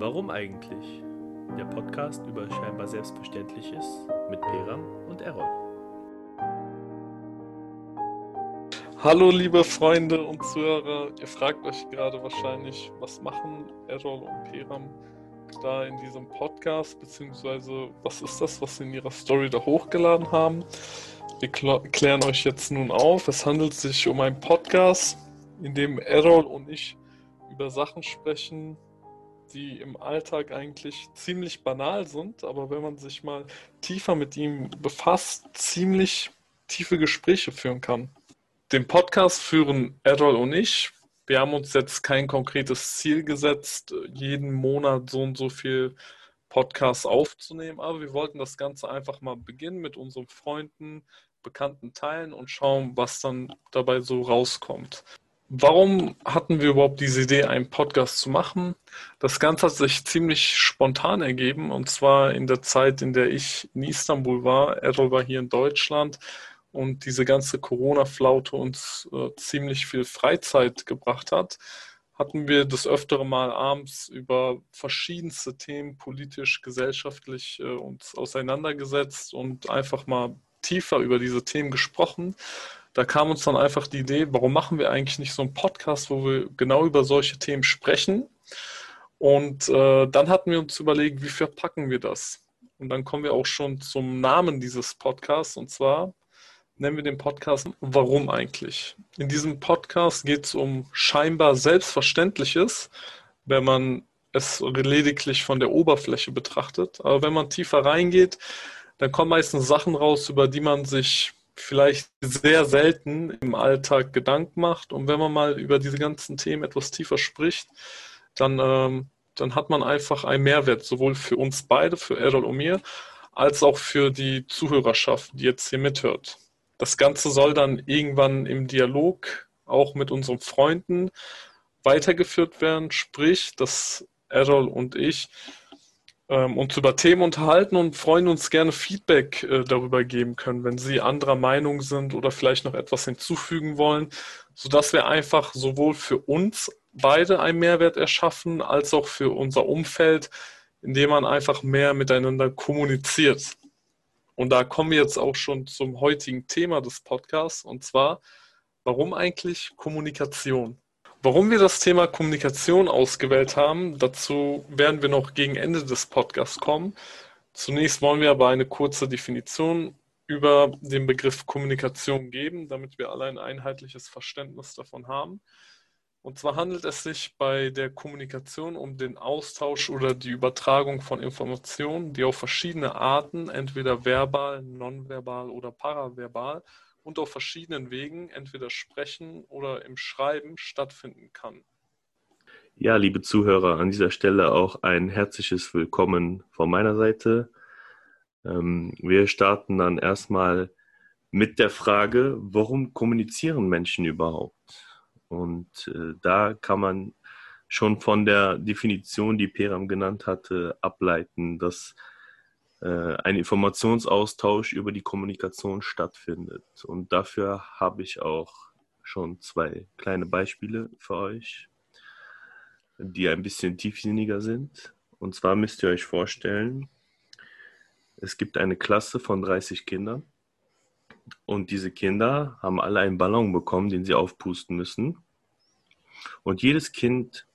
Warum eigentlich? Der Podcast über scheinbar Selbstverständliches mit Peram und Errol. Hallo liebe Freunde und Zuhörer, ihr fragt euch gerade wahrscheinlich, was machen Errol und Peram da in diesem Podcast, beziehungsweise was ist das, was sie in ihrer Story da hochgeladen haben. Wir klären euch jetzt nun auf, es handelt sich um einen Podcast, in dem Errol und ich über Sachen sprechen, die im Alltag eigentlich ziemlich banal sind, aber wenn man sich mal tiefer mit ihm befasst, ziemlich tiefe Gespräche führen kann. Den Podcast führen Errol und ich. Wir haben uns jetzt kein konkretes Ziel gesetzt, jeden Monat so und so viel Podcasts aufzunehmen, aber wir wollten das Ganze einfach mal beginnen mit unseren Freunden, Bekannten teilen und schauen, was dann dabei so rauskommt. Warum hatten wir überhaupt diese Idee, einen Podcast zu machen? Das Ganze hat sich ziemlich spontan ergeben und zwar in der Zeit, in der ich in Istanbul war. Errol war hier in Deutschland und diese ganze Corona-Flaute uns äh, ziemlich viel Freizeit gebracht hat, hatten wir das öftere Mal abends über verschiedenste Themen politisch, gesellschaftlich äh, uns auseinandergesetzt und einfach mal tiefer über diese Themen gesprochen da kam uns dann einfach die Idee, warum machen wir eigentlich nicht so einen Podcast, wo wir genau über solche Themen sprechen? Und äh, dann hatten wir uns überlegt, wie verpacken wir das? Und dann kommen wir auch schon zum Namen dieses Podcasts und zwar nennen wir den Podcast Warum eigentlich? In diesem Podcast geht es um scheinbar Selbstverständliches, wenn man es lediglich von der Oberfläche betrachtet. Aber wenn man tiefer reingeht, dann kommen meistens Sachen raus, über die man sich vielleicht sehr selten im Alltag Gedanken macht. Und wenn man mal über diese ganzen Themen etwas tiefer spricht, dann, ähm, dann hat man einfach einen Mehrwert, sowohl für uns beide, für Errol und mir, als auch für die Zuhörerschaft, die jetzt hier mithört. Das Ganze soll dann irgendwann im Dialog auch mit unseren Freunden weitergeführt werden, sprich, dass Errol und ich ähm, uns über Themen unterhalten und freuen uns gerne Feedback äh, darüber geben können, wenn Sie anderer Meinung sind oder vielleicht noch etwas hinzufügen wollen, sodass wir einfach sowohl für uns beide einen Mehrwert erschaffen, als auch für unser Umfeld, indem man einfach mehr miteinander kommuniziert. Und da kommen wir jetzt auch schon zum heutigen Thema des Podcasts, und zwar, warum eigentlich Kommunikation? Warum wir das Thema Kommunikation ausgewählt haben, dazu werden wir noch gegen Ende des Podcasts kommen. Zunächst wollen wir aber eine kurze Definition über den Begriff Kommunikation geben, damit wir alle ein einheitliches Verständnis davon haben. Und zwar handelt es sich bei der Kommunikation um den Austausch oder die Übertragung von Informationen, die auf verschiedene Arten, entweder verbal, nonverbal oder paraverbal, und auf verschiedenen Wegen, entweder sprechen oder im Schreiben, stattfinden kann. Ja, liebe Zuhörer, an dieser Stelle auch ein herzliches Willkommen von meiner Seite. Ähm, wir starten dann erstmal mit der Frage, warum kommunizieren Menschen überhaupt? Und äh, da kann man schon von der Definition, die Peram genannt hatte, ableiten, dass äh, ein Informationsaustausch über die Kommunikation stattfindet. Und dafür habe ich auch schon zwei kleine Beispiele für euch, die ein bisschen tiefsinniger sind. Und zwar müsst ihr euch vorstellen, es gibt eine Klasse von 30 Kindern und diese Kinder haben alle einen Ballon bekommen, den sie aufpusten müssen. Und jedes Kind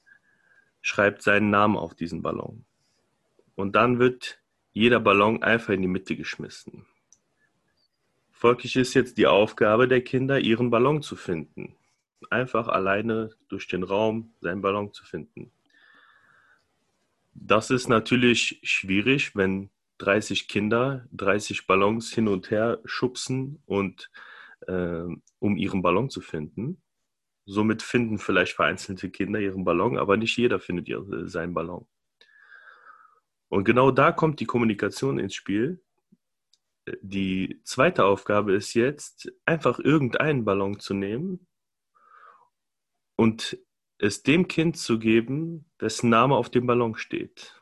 schreibt seinen Namen auf diesen Ballon. Und dann wird jeder Ballon einfach in die Mitte geschmissen. Folglich ist jetzt die Aufgabe der Kinder, ihren Ballon zu finden. Einfach alleine durch den Raum seinen Ballon zu finden. Das ist natürlich schwierig, wenn 30 Kinder 30 Ballons hin und her schubsen und äh, um ihren Ballon zu finden. Somit finden vielleicht vereinzelte Kinder ihren Ballon, aber nicht jeder findet ihre, seinen Ballon. Und genau da kommt die Kommunikation ins Spiel. Die zweite Aufgabe ist jetzt, einfach irgendeinen Ballon zu nehmen und es dem Kind zu geben, dessen Name auf dem Ballon steht.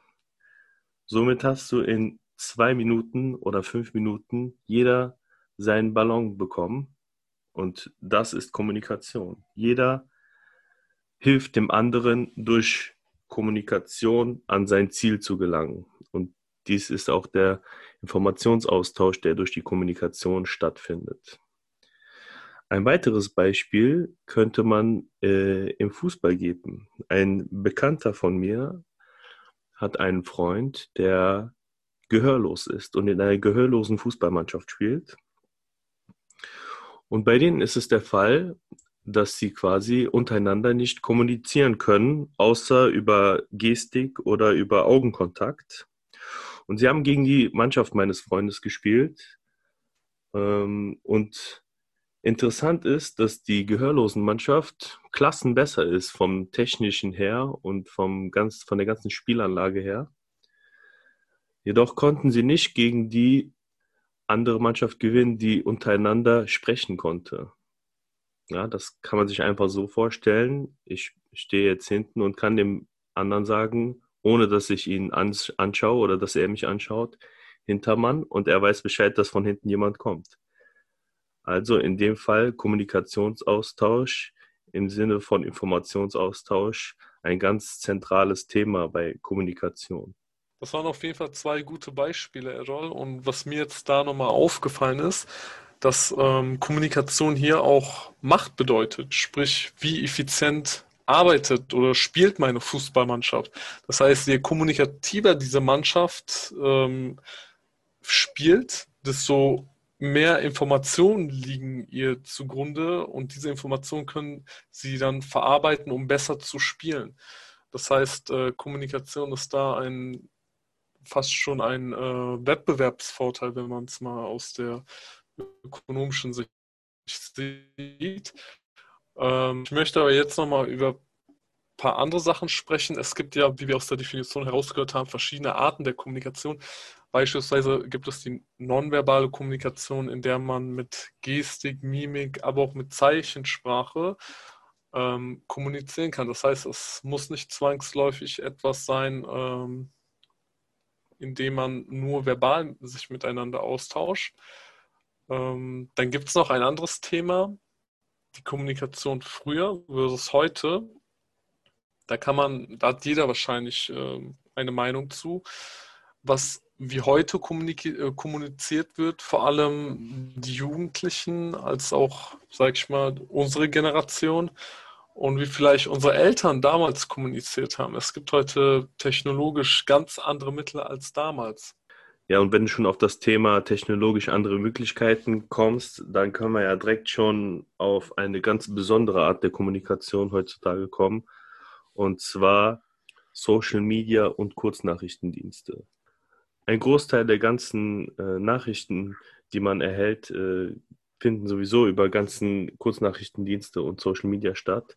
Somit hast du in zwei Minuten oder fünf Minuten jeder seinen Ballon bekommen. Und das ist Kommunikation. Jeder hilft dem anderen durch Kommunikation an sein Ziel zu gelangen. Und dies ist auch der Informationsaustausch, der durch die Kommunikation stattfindet. Ein weiteres Beispiel könnte man äh, im Fußball geben. Ein Bekannter von mir hat einen Freund, der gehörlos ist und in einer gehörlosen Fußballmannschaft spielt. Und bei denen ist es der Fall, dass sie quasi untereinander nicht kommunizieren können, außer über Gestik oder über Augenkontakt. Und sie haben gegen die Mannschaft meines Freundes gespielt. Ähm, und interessant ist, dass die Gehörlosenmannschaft Klassen besser ist vom technischen her und vom ganz, von der ganzen Spielanlage her. Jedoch konnten sie nicht gegen die andere Mannschaft gewinnen, die untereinander sprechen konnte. Ja, das kann man sich einfach so vorstellen. Ich stehe jetzt hinten und kann dem anderen sagen, ohne dass ich ihn anschaue oder dass er mich anschaut, Hintermann und er weiß Bescheid, dass von hinten jemand kommt. Also in dem Fall Kommunikationsaustausch im Sinne von Informationsaustausch ein ganz zentrales Thema bei Kommunikation. Das waren auf jeden Fall zwei gute Beispiele, Errol. Und was mir jetzt da nochmal aufgefallen ist, dass ähm, Kommunikation hier auch Macht bedeutet. Sprich, wie effizient arbeitet oder spielt meine Fußballmannschaft. Das heißt, je kommunikativer diese Mannschaft ähm, spielt, desto mehr Informationen liegen ihr zugrunde und diese Informationen können sie dann verarbeiten, um besser zu spielen. Das heißt, äh, Kommunikation ist da ein fast schon ein äh, Wettbewerbsvorteil, wenn man es mal aus der ökonomischen Sicht sieht. Ähm, ich möchte aber jetzt nochmal über ein paar andere Sachen sprechen. Es gibt ja, wie wir aus der Definition herausgehört haben, verschiedene Arten der Kommunikation. Beispielsweise gibt es die nonverbale Kommunikation, in der man mit Gestik, Mimik, aber auch mit Zeichensprache ähm, kommunizieren kann. Das heißt, es muss nicht zwangsläufig etwas sein, ähm, indem man nur verbal sich miteinander austauscht. Ähm, dann gibt es noch ein anderes Thema, die Kommunikation früher versus heute. Da kann man, da hat jeder wahrscheinlich äh, eine Meinung zu, was wie heute äh, kommuniziert wird, vor allem die Jugendlichen, als auch, sag ich mal, unsere Generation und wie vielleicht unsere Eltern damals kommuniziert haben. Es gibt heute technologisch ganz andere Mittel als damals. Ja, und wenn du schon auf das Thema technologisch andere Möglichkeiten kommst, dann können wir ja direkt schon auf eine ganz besondere Art der Kommunikation heutzutage kommen. Und zwar Social Media und Kurznachrichtendienste. Ein Großteil der ganzen äh, Nachrichten, die man erhält, äh, finden sowieso über ganzen Kurznachrichtendienste und Social Media statt.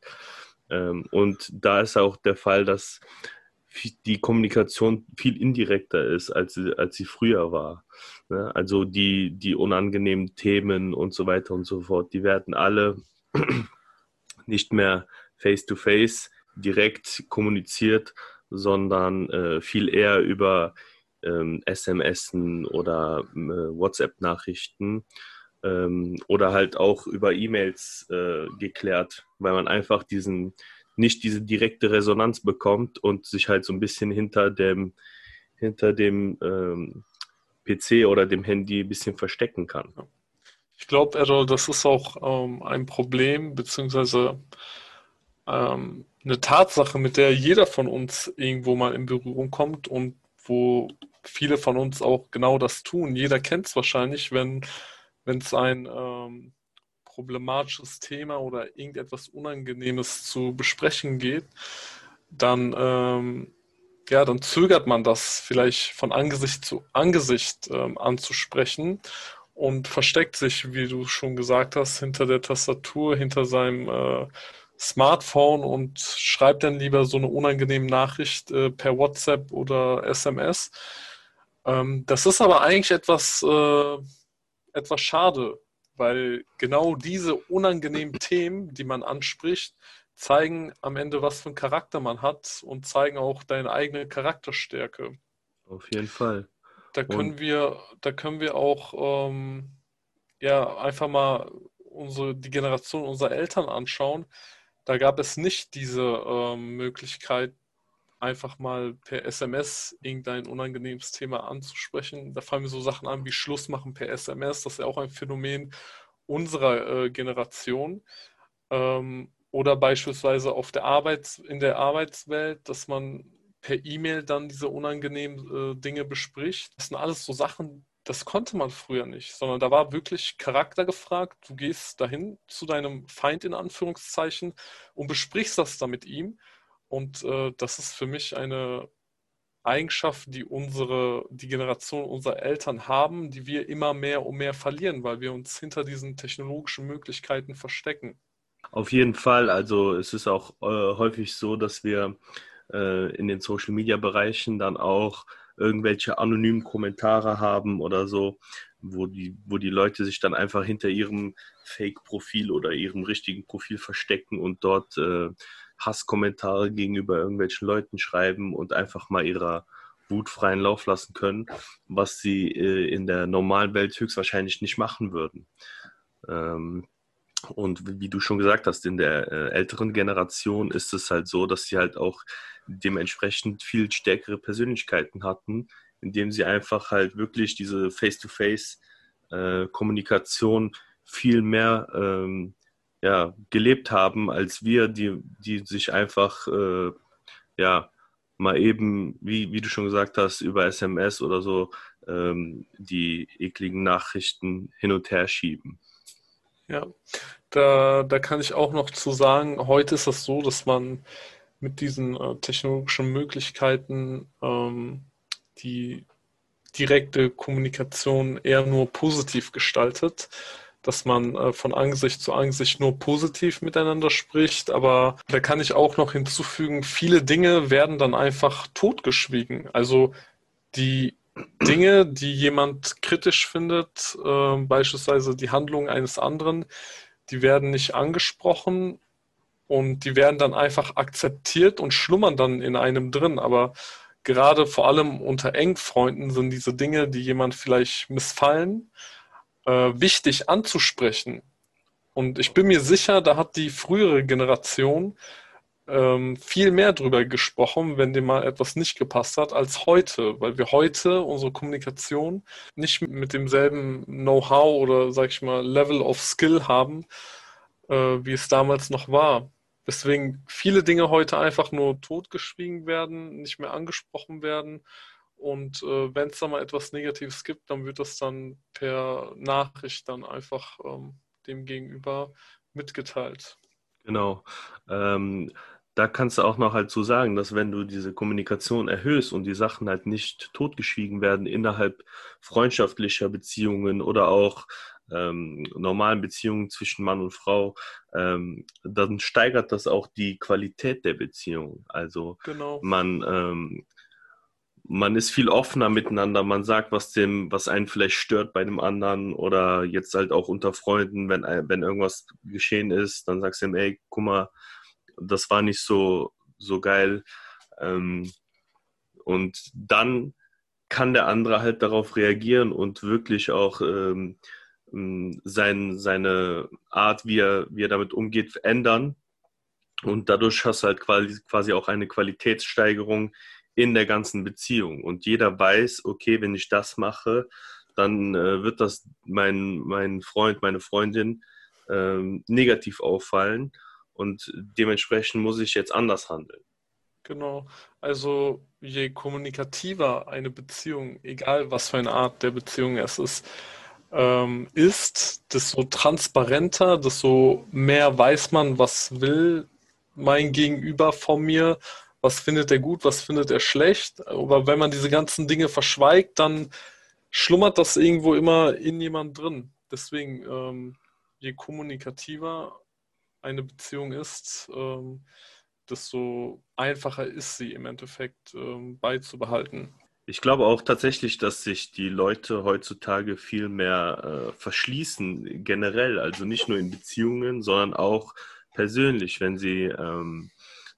Ähm, und da ist auch der Fall, dass die Kommunikation viel indirekter ist, als, als sie früher war. Ne? Also die, die unangenehmen Themen und so weiter und so fort, die werden alle nicht mehr face-to-face -face direkt kommuniziert, sondern äh, viel eher über ähm, SMS oder äh, WhatsApp-Nachrichten ähm, oder halt auch über E-Mails äh, geklärt, weil man einfach diesen nicht diese direkte Resonanz bekommt und sich halt so ein bisschen hinter dem hinter dem ähm, PC oder dem Handy ein bisschen verstecken kann. Ich glaube, Errol, das ist auch ähm, ein Problem, beziehungsweise ähm, eine Tatsache, mit der jeder von uns irgendwo mal in Berührung kommt und wo viele von uns auch genau das tun. Jeder kennt es wahrscheinlich, wenn es ein ähm, problematisches Thema oder irgendetwas Unangenehmes zu besprechen geht, dann, ähm, ja, dann zögert man das vielleicht von Angesicht zu Angesicht ähm, anzusprechen und versteckt sich, wie du schon gesagt hast, hinter der Tastatur, hinter seinem äh, Smartphone und schreibt dann lieber so eine unangenehme Nachricht äh, per WhatsApp oder SMS. Ähm, das ist aber eigentlich etwas, äh, etwas schade, weil genau diese unangenehmen Themen, die man anspricht, zeigen am Ende, was für einen Charakter man hat und zeigen auch deine eigene Charakterstärke. Auf jeden Fall. Da können und wir, da können wir auch ähm, ja einfach mal unsere, die Generation unserer Eltern anschauen. Da gab es nicht diese ähm, Möglichkeit, einfach mal per SMS irgendein unangenehmes Thema anzusprechen. Da fallen mir so Sachen an wie Schluss machen per SMS. Das ist ja auch ein Phänomen unserer äh, Generation. Ähm, oder beispielsweise auf der Arbeits-, in der Arbeitswelt, dass man per E-Mail dann diese unangenehmen äh, Dinge bespricht. Das sind alles so Sachen, das konnte man früher nicht, sondern da war wirklich Charakter gefragt. Du gehst dahin zu deinem Feind in Anführungszeichen und besprichst das dann mit ihm. Und äh, das ist für mich eine Eigenschaft, die unsere, die Generation unserer Eltern haben, die wir immer mehr und mehr verlieren, weil wir uns hinter diesen technologischen Möglichkeiten verstecken. Auf jeden Fall. Also es ist auch äh, häufig so, dass wir äh, in den Social-Media-Bereichen dann auch irgendwelche anonymen Kommentare haben oder so, wo die, wo die Leute sich dann einfach hinter ihrem Fake-Profil oder ihrem richtigen Profil verstecken und dort äh, Hasskommentare gegenüber irgendwelchen Leuten schreiben und einfach mal ihrer Wut freien Lauf lassen können, was sie äh, in der normalen Welt höchstwahrscheinlich nicht machen würden. Ähm, und wie du schon gesagt hast, in der äh, älteren Generation ist es halt so, dass sie halt auch dementsprechend viel stärkere Persönlichkeiten hatten, indem sie einfach halt wirklich diese Face-to-Face-Kommunikation äh, viel mehr ähm, ja, gelebt haben als wir, die, die sich einfach äh, ja, mal eben, wie, wie du schon gesagt hast, über SMS oder so ähm, die ekligen Nachrichten hin und her schieben. Ja, da, da kann ich auch noch zu sagen, heute ist das so, dass man mit diesen äh, technologischen Möglichkeiten ähm, die direkte Kommunikation eher nur positiv gestaltet, dass man äh, von Angesicht zu Angesicht nur positiv miteinander spricht. Aber da kann ich auch noch hinzufügen, viele Dinge werden dann einfach totgeschwiegen. Also die Dinge, die jemand kritisch findet, äh, beispielsweise die Handlung eines anderen, die werden nicht angesprochen und die werden dann einfach akzeptiert und schlummern dann in einem drin. Aber gerade vor allem unter Engfreunden sind diese Dinge, die jemand vielleicht missfallen, äh, wichtig anzusprechen. Und ich bin mir sicher, da hat die frühere Generation ähm, viel mehr drüber gesprochen, wenn dem mal etwas nicht gepasst hat, als heute, weil wir heute unsere Kommunikation nicht mit demselben Know-how oder, sag ich mal, Level of Skill haben, äh, wie es damals noch war. Deswegen viele Dinge heute einfach nur totgeschwiegen werden, nicht mehr angesprochen werden. Und äh, wenn es da mal etwas Negatives gibt, dann wird das dann per Nachricht dann einfach ähm, dem Gegenüber mitgeteilt. Genau. Ähm, da kannst du auch noch halt so sagen, dass wenn du diese Kommunikation erhöhst und die Sachen halt nicht totgeschwiegen werden innerhalb freundschaftlicher Beziehungen oder auch ähm, normalen Beziehungen zwischen Mann und Frau, ähm, dann steigert das auch die Qualität der Beziehung. Also genau. man, ähm, man ist viel offener miteinander, man sagt, was dem, was einen vielleicht stört bei dem anderen oder jetzt halt auch unter Freunden, wenn, wenn irgendwas geschehen ist, dann sagst du ihm, ey, guck mal, das war nicht so, so geil. Ähm, und dann kann der andere halt darauf reagieren und wirklich auch ähm, sein, seine Art, wie er, wie er damit umgeht, ändern. Und dadurch hast du halt quasi, quasi auch eine Qualitätssteigerung in der ganzen Beziehung. Und jeder weiß, okay, wenn ich das mache, dann äh, wird das mein, mein Freund, meine Freundin ähm, negativ auffallen und dementsprechend muss ich jetzt anders handeln. Genau. Also je kommunikativer eine Beziehung, egal was für eine Art der Beziehung es ist, ähm, ist, desto transparenter, desto mehr weiß man, was will mein Gegenüber von mir, was findet er gut, was findet er schlecht. Aber wenn man diese ganzen Dinge verschweigt, dann schlummert das irgendwo immer in jemand drin. Deswegen, ähm, je kommunikativer eine Beziehung ist, ähm, desto einfacher ist sie im Endeffekt ähm, beizubehalten. Ich glaube auch tatsächlich, dass sich die Leute heutzutage viel mehr äh, verschließen, generell, also nicht nur in Beziehungen, sondern auch persönlich, wenn sie ähm,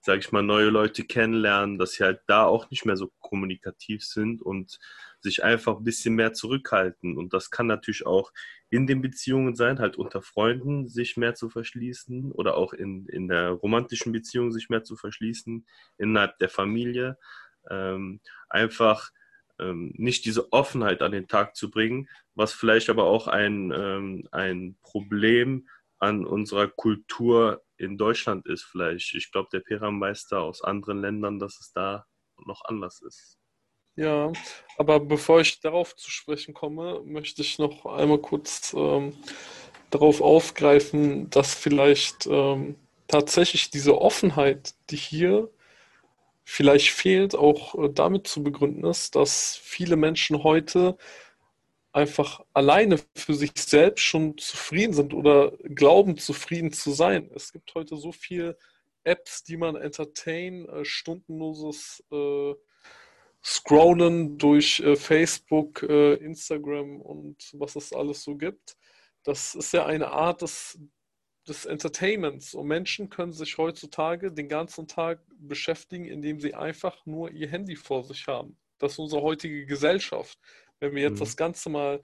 sage ich mal, neue Leute kennenlernen, dass sie halt da auch nicht mehr so kommunikativ sind und sich einfach ein bisschen mehr zurückhalten. Und das kann natürlich auch in den Beziehungen sein, halt unter Freunden sich mehr zu verschließen oder auch in, in der romantischen Beziehung sich mehr zu verschließen, innerhalb der Familie. Ähm, einfach ähm, nicht diese Offenheit an den Tag zu bringen, was vielleicht aber auch ein, ähm, ein Problem an unserer Kultur in Deutschland ist vielleicht. Ich glaube, der Perameister aus anderen Ländern, dass es da noch anders ist. Ja, aber bevor ich darauf zu sprechen komme, möchte ich noch einmal kurz ähm, darauf aufgreifen, dass vielleicht ähm, tatsächlich diese Offenheit, die hier vielleicht fehlt, auch äh, damit zu begründen ist, dass viele Menschen heute einfach alleine für sich selbst schon zufrieden sind oder glauben, zufrieden zu sein. Es gibt heute so viele Apps, die man entertain, äh, stundenloses äh, Scrollen durch äh, Facebook, äh, Instagram und was es alles so gibt. Das ist ja eine Art des, des Entertainments. Und Menschen können sich heutzutage den ganzen Tag beschäftigen, indem sie einfach nur ihr Handy vor sich haben. Das ist unsere heutige Gesellschaft. Wenn wir jetzt mhm. das Ganze mal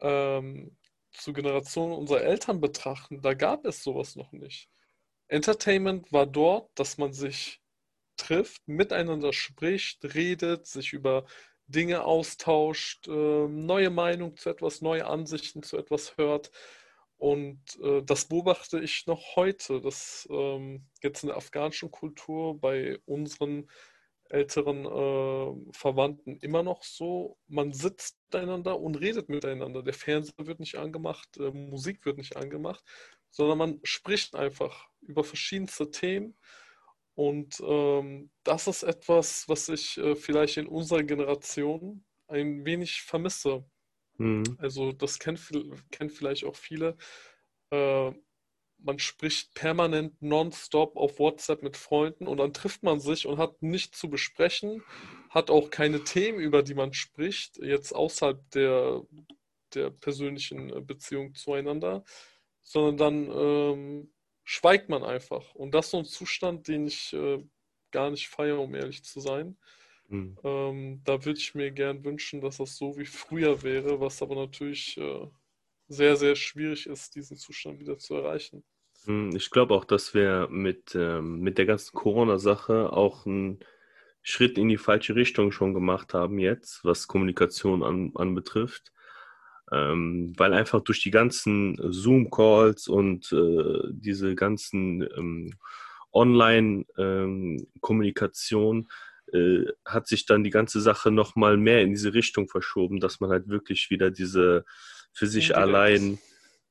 ähm, zur Generation unserer Eltern betrachten, da gab es sowas noch nicht. Entertainment war dort, dass man sich trifft, miteinander spricht, redet, sich über Dinge austauscht, äh, neue Meinungen zu etwas, neue Ansichten zu etwas hört. Und äh, das beobachte ich noch heute, dass ähm, jetzt in der afghanischen Kultur bei unseren älteren äh, Verwandten immer noch so, man sitzt miteinander und redet miteinander. Der Fernseher wird nicht angemacht, äh, Musik wird nicht angemacht, sondern man spricht einfach über verschiedenste Themen. Und ähm, das ist etwas, was ich äh, vielleicht in unserer Generation ein wenig vermisse. Mhm. Also das kennen, kennen vielleicht auch viele. Man spricht permanent nonstop auf WhatsApp mit Freunden und dann trifft man sich und hat nichts zu besprechen, hat auch keine Themen, über die man spricht, jetzt außerhalb der, der persönlichen äh, Beziehung zueinander, sondern dann ähm, schweigt man einfach. Und das ist so ein Zustand, den ich äh, gar nicht feiere, um ehrlich zu sein. Mhm. Ähm, da würde ich mir gern wünschen, dass das so wie früher wäre, was aber natürlich äh, sehr, sehr schwierig ist, diesen Zustand wieder zu erreichen. Hm, ich glaube auch, dass wir mit, ähm, mit der ganzen Corona-Sache auch einen Schritt in die falsche Richtung schon gemacht haben jetzt, was Kommunikation an, anbetrifft. Ähm, weil einfach durch die ganzen Zoom-Calls und äh, diese ganzen ähm, Online-Kommunikation ähm, äh, hat sich dann die ganze Sache nochmal mehr in diese Richtung verschoben, dass man halt wirklich wieder diese für sich allein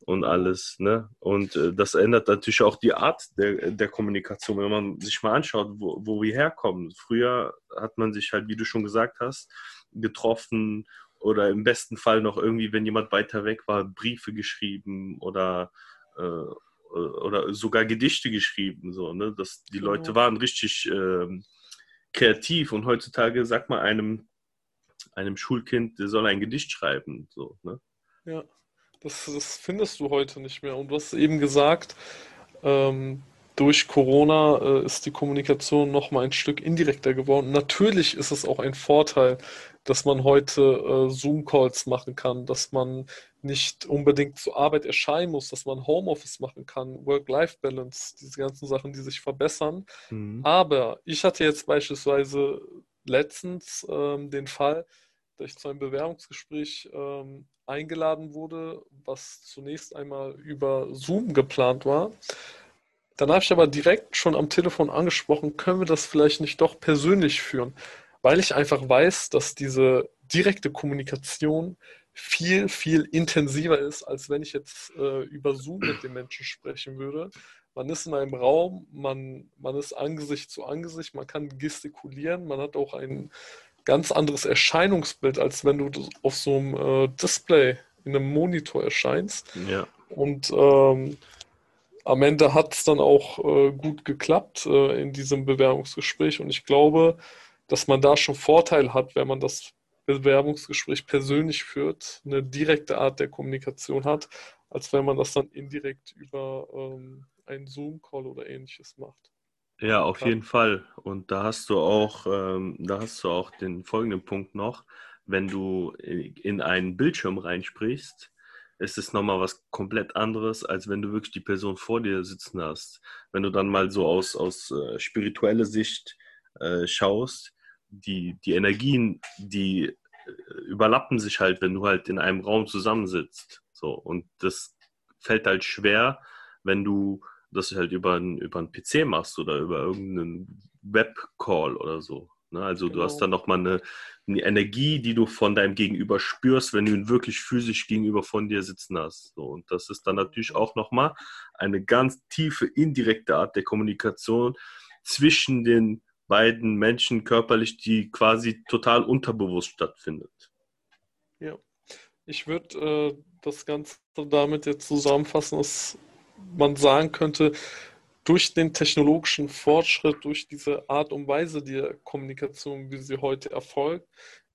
und alles. Ne? Und äh, das ändert natürlich auch die Art der, der Kommunikation, wenn man sich mal anschaut, wo, wo wir herkommen. Früher hat man sich halt, wie du schon gesagt hast, getroffen oder im besten Fall noch irgendwie, wenn jemand weiter weg war, Briefe geschrieben oder, äh, oder sogar Gedichte geschrieben. So, ne? das, die genau. Leute waren richtig äh, kreativ und heutzutage sagt man einem, einem Schulkind, der soll ein Gedicht schreiben. So, ne? Ja. Das, das findest du heute nicht mehr. Und du hast eben gesagt, ähm, durch Corona äh, ist die Kommunikation noch mal ein Stück indirekter geworden. Natürlich ist es auch ein Vorteil, dass man heute äh, Zoom-Calls machen kann, dass man nicht unbedingt zur Arbeit erscheinen muss, dass man Homeoffice machen kann, Work-Life-Balance, diese ganzen Sachen, die sich verbessern. Mhm. Aber ich hatte jetzt beispielsweise letztens ähm, den Fall, dass ich zu einem Bewerbungsgespräch ähm, eingeladen wurde, was zunächst einmal über Zoom geplant war. Dann habe ich aber direkt schon am Telefon angesprochen, können wir das vielleicht nicht doch persönlich führen, weil ich einfach weiß, dass diese direkte Kommunikation viel, viel intensiver ist, als wenn ich jetzt äh, über Zoom mit den Menschen sprechen würde. Man ist in einem Raum, man, man ist Angesicht zu Angesicht, man kann gestikulieren, man hat auch ein ganz anderes Erscheinungsbild, als wenn du auf so einem äh, Display in einem Monitor erscheinst. Ja. Und ähm, am Ende hat es dann auch äh, gut geklappt äh, in diesem Bewerbungsgespräch. Und ich glaube, dass man da schon Vorteil hat, wenn man das Bewerbungsgespräch persönlich führt, eine direkte Art der Kommunikation hat, als wenn man das dann indirekt über ähm, einen Zoom-Call oder ähnliches macht. Ja, auf jeden Fall. Und da hast du auch, ähm, da hast du auch den folgenden Punkt noch. Wenn du in einen Bildschirm reinsprichst, ist es nochmal was komplett anderes, als wenn du wirklich die Person vor dir sitzen hast. Wenn du dann mal so aus, aus äh, spiritueller Sicht äh, schaust, die, die Energien, die äh, überlappen sich halt, wenn du halt in einem Raum zusammensitzt. So, und das fällt halt schwer, wenn du das halt über, ein, über einen PC machst oder über irgendeinen Webcall oder so. Ne? Also genau. du hast genau. dann nochmal eine, eine Energie, die du von deinem Gegenüber spürst, wenn du ihn wirklich physisch gegenüber von dir sitzen hast. So, und das ist dann natürlich auch nochmal eine ganz tiefe, indirekte Art der Kommunikation zwischen den beiden Menschen körperlich, die quasi total unterbewusst stattfindet. Ja, ich würde äh, das Ganze damit jetzt zusammenfassen, dass man sagen könnte, durch den technologischen Fortschritt, durch diese Art und Weise der Kommunikation, wie sie heute erfolgt,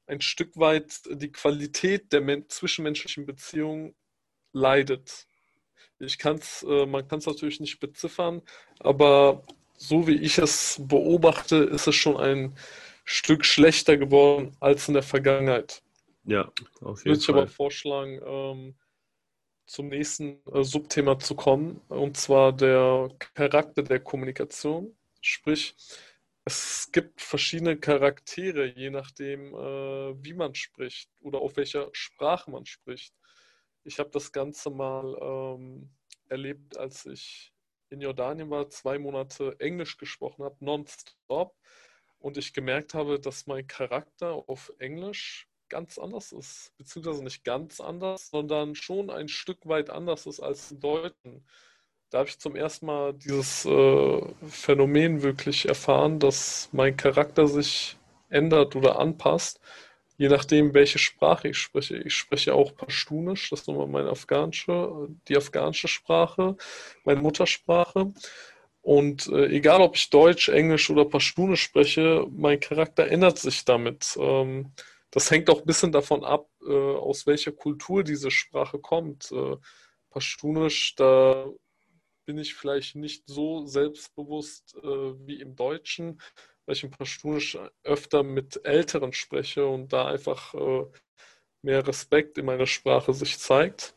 ein Stück weit die Qualität der zwischenmenschlichen Beziehung leidet. Ich kann's, äh, man kann es natürlich nicht beziffern, aber so wie ich es beobachte, ist es schon ein Stück schlechter geworden als in der Vergangenheit. Ja, auf jeden Würde ich aber vorschlagen, ähm, zum nächsten äh, Subthema zu kommen, und zwar der Charakter der Kommunikation. Sprich, es gibt verschiedene Charaktere, je nachdem, äh, wie man spricht oder auf welcher Sprache man spricht. Ich habe das Ganze mal ähm, erlebt, als ich in Jordanien war, zwei Monate Englisch gesprochen habe, nonstop, und ich gemerkt habe, dass mein Charakter auf Englisch ganz anders ist, beziehungsweise nicht ganz anders, sondern schon ein Stück weit anders ist als im Deutschen. Da habe ich zum ersten Mal dieses äh, Phänomen wirklich erfahren, dass mein Charakter sich ändert oder anpasst, je nachdem, welche Sprache ich spreche. Ich spreche auch Pashtunisch, das ist nochmal meine afghanische, die afghanische Sprache, meine Muttersprache. Und äh, egal, ob ich Deutsch, Englisch oder Pashtunisch spreche, mein Charakter ändert sich damit. Ähm, das hängt auch ein bisschen davon ab, äh, aus welcher Kultur diese Sprache kommt. Äh, Pashtunisch, da bin ich vielleicht nicht so selbstbewusst äh, wie im Deutschen, weil ich im Pashtunisch öfter mit Älteren spreche und da einfach äh, mehr Respekt in meiner Sprache sich zeigt.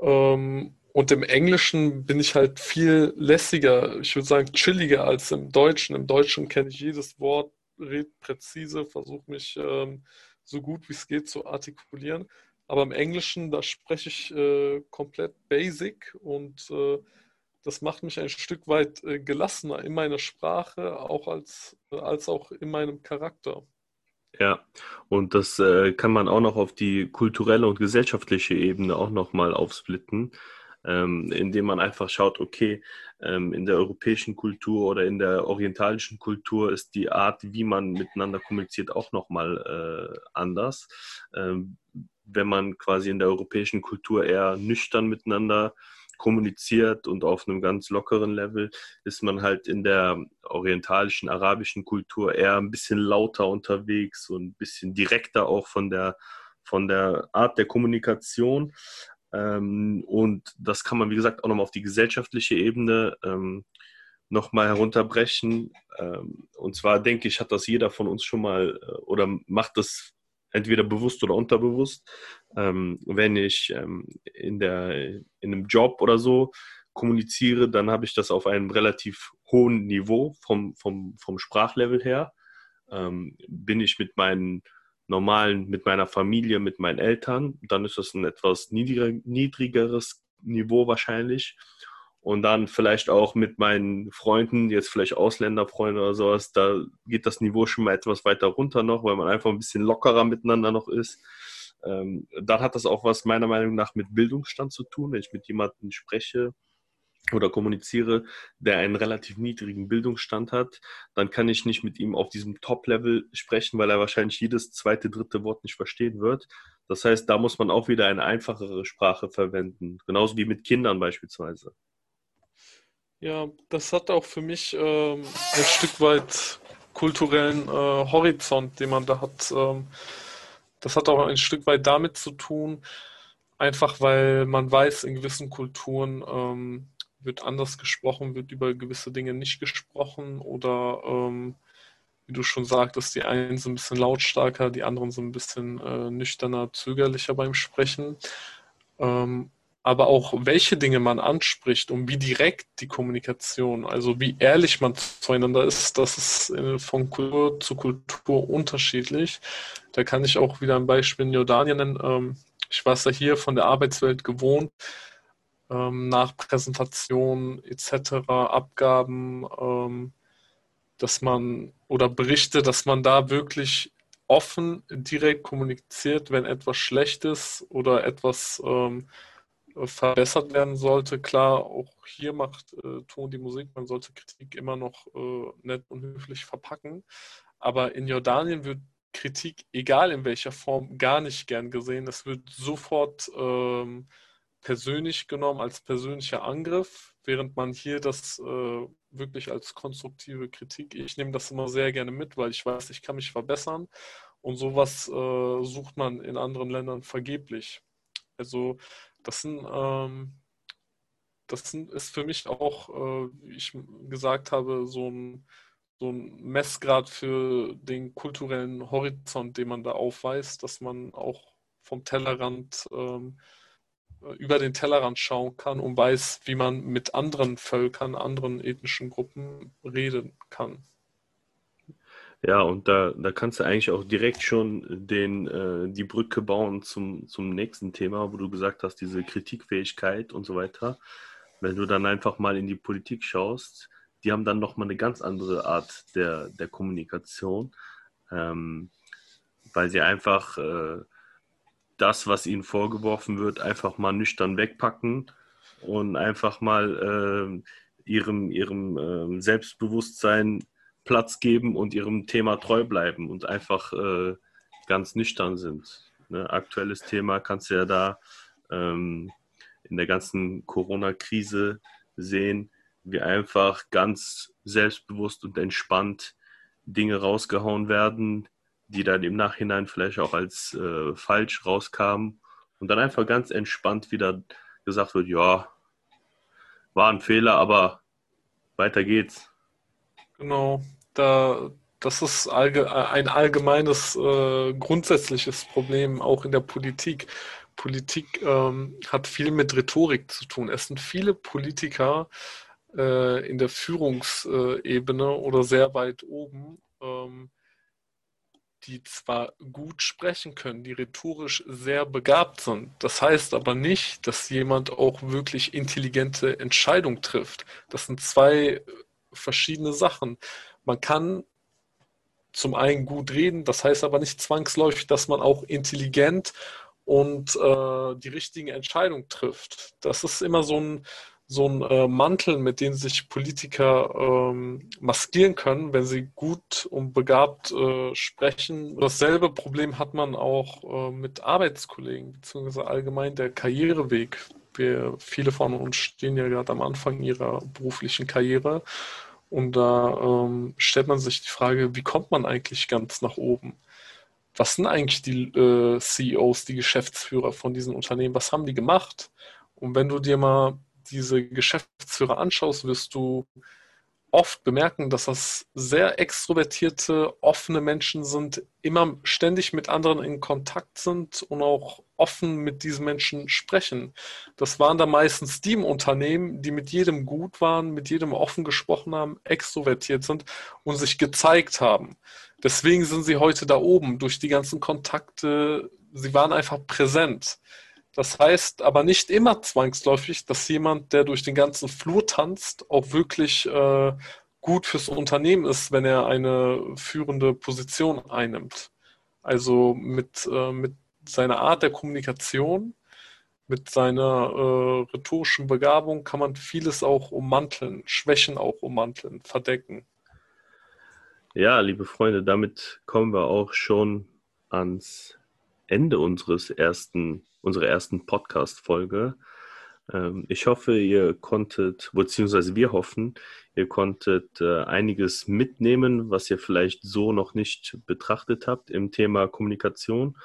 Ähm, und im Englischen bin ich halt viel lässiger, ich würde sagen chilliger als im Deutschen. Im Deutschen kenne ich jedes Wort präzise, versuche mich ähm, so gut wie es geht zu artikulieren. Aber im Englischen, da spreche ich äh, komplett basic und äh, das macht mich ein Stück weit äh, gelassener in meiner Sprache, auch als, als auch in meinem Charakter. Ja, und das äh, kann man auch noch auf die kulturelle und gesellschaftliche Ebene auch nochmal aufsplitten ähm, indem man einfach schaut, okay, ähm, in der europäischen Kultur oder in der orientalischen Kultur ist die Art, wie man miteinander kommuniziert, auch nochmal äh, anders. Ähm, wenn man quasi in der europäischen Kultur eher nüchtern miteinander kommuniziert und auf einem ganz lockeren Level ist man halt in der orientalischen, arabischen Kultur eher ein bisschen lauter unterwegs und ein bisschen direkter auch von der, von der Art der Kommunikation. Ähm, und das kann man, wie gesagt, auch nochmal auf die gesellschaftliche Ebene ähm, nochmal herunterbrechen. Ähm, und zwar denke ich, hat das jeder von uns schon mal äh, oder macht das entweder bewusst oder unterbewusst. Ähm, wenn ich ähm, in, der, in einem Job oder so kommuniziere, dann habe ich das auf einem relativ hohen Niveau vom, vom, vom Sprachlevel her. Ähm, bin ich mit meinen normalen, mit meiner Familie, mit meinen Eltern, dann ist das ein etwas niedriger, niedrigeres Niveau wahrscheinlich. Und dann vielleicht auch mit meinen Freunden, jetzt vielleicht Ausländerfreunde oder sowas, da geht das Niveau schon mal etwas weiter runter noch, weil man einfach ein bisschen lockerer miteinander noch ist. Ähm, dann hat das auch was meiner Meinung nach mit Bildungsstand zu tun. Wenn ich mit jemandem spreche, oder kommuniziere, der einen relativ niedrigen Bildungsstand hat, dann kann ich nicht mit ihm auf diesem Top-Level sprechen, weil er wahrscheinlich jedes zweite, dritte Wort nicht verstehen wird. Das heißt, da muss man auch wieder eine einfachere Sprache verwenden, genauso wie mit Kindern beispielsweise. Ja, das hat auch für mich ähm, ein Stück weit kulturellen äh, Horizont, den man da hat. Ähm, das hat auch ein Stück weit damit zu tun, einfach weil man weiß, in gewissen Kulturen ähm, wird anders gesprochen, wird über gewisse Dinge nicht gesprochen oder ähm, wie du schon sagtest, die einen sind ein bisschen lautstarker, die anderen sind ein bisschen äh, nüchterner, zögerlicher beim Sprechen. Ähm, aber auch welche Dinge man anspricht und wie direkt die Kommunikation, also wie ehrlich man zueinander ist, das ist von Kultur zu Kultur unterschiedlich. Da kann ich auch wieder ein Beispiel in Jordanien nennen. Ähm, ich war es ja hier von der Arbeitswelt gewohnt, ähm, nach Präsentation etc., Abgaben, ähm, dass man oder Berichte, dass man da wirklich offen direkt kommuniziert, wenn etwas schlecht ist oder etwas ähm, verbessert werden sollte. Klar, auch hier macht äh, Ton die Musik, man sollte Kritik immer noch äh, nett und höflich verpacken. Aber in Jordanien wird Kritik, egal in welcher Form, gar nicht gern gesehen. Es wird sofort ähm, persönlich genommen als persönlicher Angriff, während man hier das äh, wirklich als konstruktive Kritik, ich nehme das immer sehr gerne mit, weil ich weiß, ich kann mich verbessern und sowas äh, sucht man in anderen Ländern vergeblich. Also das sind, ähm, das sind, ist für mich auch, äh, wie ich gesagt habe, so ein, so ein Messgrad für den kulturellen Horizont, den man da aufweist, dass man auch vom Tellerrand ähm, über den Tellerrand schauen kann und weiß, wie man mit anderen Völkern, anderen ethnischen Gruppen reden kann. Ja, und da, da kannst du eigentlich auch direkt schon den, äh, die Brücke bauen zum, zum nächsten Thema, wo du gesagt hast, diese Kritikfähigkeit und so weiter. Wenn du dann einfach mal in die Politik schaust, die haben dann nochmal eine ganz andere Art der, der Kommunikation, ähm, weil sie einfach äh, das, was ihnen vorgeworfen wird, einfach mal nüchtern wegpacken und einfach mal äh, ihrem, ihrem äh, Selbstbewusstsein Platz geben und ihrem Thema treu bleiben und einfach äh, ganz nüchtern sind. Ne? Aktuelles Thema kannst du ja da ähm, in der ganzen Corona-Krise sehen, wie einfach ganz selbstbewusst und entspannt Dinge rausgehauen werden, die dann im Nachhinein vielleicht auch als äh, falsch rauskamen und dann einfach ganz entspannt wieder gesagt wird, ja, war ein Fehler, aber weiter geht's. Genau, da, das ist allge ein allgemeines, äh, grundsätzliches Problem auch in der Politik. Politik ähm, hat viel mit Rhetorik zu tun. Es sind viele Politiker äh, in der Führungsebene oder sehr weit oben, ähm, die zwar gut sprechen können, die rhetorisch sehr begabt sind. Das heißt aber nicht, dass jemand auch wirklich intelligente Entscheidungen trifft. Das sind zwei verschiedene Sachen. Man kann zum einen gut reden, das heißt aber nicht zwangsläufig, dass man auch intelligent und äh, die richtigen Entscheidungen trifft. Das ist immer so ein, so ein äh, Mantel, mit dem sich Politiker ähm, maskieren können, wenn sie gut und begabt äh, sprechen. Dasselbe Problem hat man auch äh, mit Arbeitskollegen, beziehungsweise allgemein der Karriereweg. Wir, viele von uns stehen ja gerade am Anfang ihrer beruflichen Karriere und da ähm, stellt man sich die Frage, wie kommt man eigentlich ganz nach oben? Was sind eigentlich die äh, CEOs, die Geschäftsführer von diesen Unternehmen? Was haben die gemacht? Und wenn du dir mal diese Geschäftsführer anschaust, wirst du oft bemerken, dass das sehr extrovertierte, offene Menschen sind, immer ständig mit anderen in Kontakt sind und auch offen mit diesen Menschen sprechen. Das waren da meistens die im Unternehmen, die mit jedem gut waren, mit jedem offen gesprochen haben, extrovertiert sind und sich gezeigt haben. Deswegen sind sie heute da oben durch die ganzen Kontakte. Sie waren einfach präsent. Das heißt aber nicht immer zwangsläufig, dass jemand, der durch den ganzen Flur tanzt, auch wirklich äh, gut fürs Unternehmen ist, wenn er eine führende Position einnimmt. Also mit, äh, mit seiner Art der Kommunikation, mit seiner äh, rhetorischen Begabung kann man vieles auch ummanteln, Schwächen auch ummanteln, verdecken. Ja, liebe Freunde, damit kommen wir auch schon ans Ende unseres ersten unsere ersten Podcast-Folge. Ähm, ich hoffe, ihr konntet, beziehungsweise wir hoffen, ihr konntet äh, einiges mitnehmen, was ihr vielleicht so noch nicht betrachtet habt im Thema Kommunikation.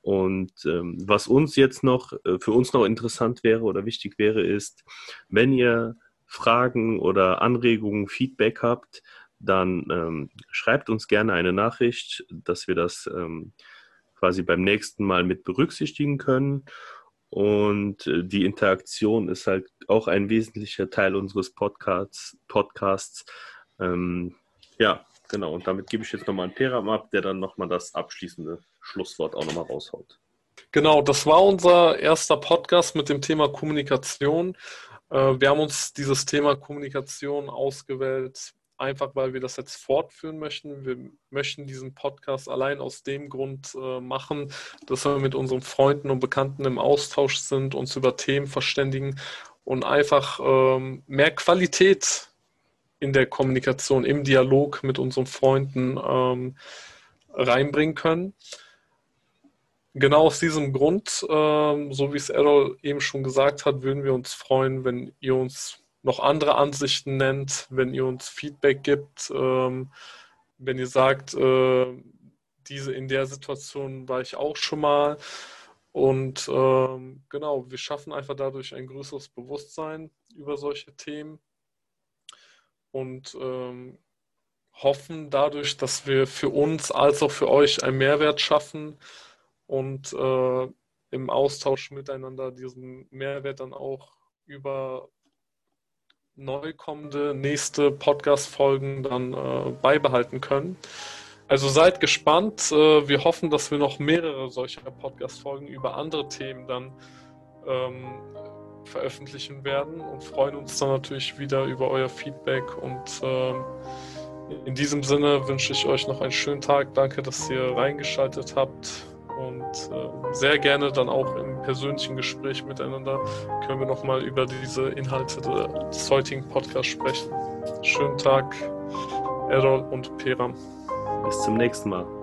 Und ähm, was uns jetzt noch, äh, für uns noch interessant wäre oder wichtig wäre, ist, wenn ihr Fragen oder Anregungen, Feedback habt, dann ähm, schreibt uns gerne eine Nachricht, dass wir das quasi beim nächsten Mal mit berücksichtigen können. Und äh, die Interaktion ist halt auch ein wesentlicher Teil unseres Podcasts. Podcasts. Ähm, ja, genau. Und damit gebe ich jetzt nochmal einen Peram ab, der dann nochmal das abschließende Schlusswort auch nochmal raushaut. Genau, das war unser erster Podcast mit dem Thema Kommunikation. Äh, wir haben uns dieses Thema Kommunikation ausgewählt, einfach weil wir das jetzt fortführen möchten. Wir möchten diesen Podcast allein aus dem Grund äh, machen, dass wir mit unseren Freunden und Bekannten im Austausch sind, uns über Themen verständigen und einfach ähm, mehr Qualität in der Kommunikation, im Dialog mit unseren Freunden ähm, reinbringen können. Genau aus diesem Grund, ähm, so wie es Errol eben schon gesagt hat, würden wir uns freuen, wenn ihr uns noch andere Ansichten nennt, wenn ihr uns Feedback gibt, ähm, wenn ihr sagt, äh, diese in der Situation war ich auch schon mal. Und ähm, genau, wir schaffen einfach dadurch ein größeres Bewusstsein über solche Themen und ähm, hoffen dadurch, dass wir für uns als auch für euch einen Mehrwert schaffen und äh, im Austausch miteinander diesen Mehrwert dann auch über neu kommende nächste Podcast-Folgen dann äh, beibehalten können. Also seid gespannt. Äh, wir hoffen, dass wir noch mehrere solcher Podcast-Folgen über andere Themen dann ähm, veröffentlichen werden und freuen uns dann natürlich wieder über euer Feedback. Und ähm, in diesem Sinne wünsche ich euch noch einen schönen Tag. Danke, dass ihr reingeschaltet habt und äh, sehr gerne dann auch im persönlichen Gespräch miteinander können wir nochmal über diese Inhalte des heutigen Podcasts sprechen. Schönen Tag, Errol und Peram. Bis zum nächsten Mal.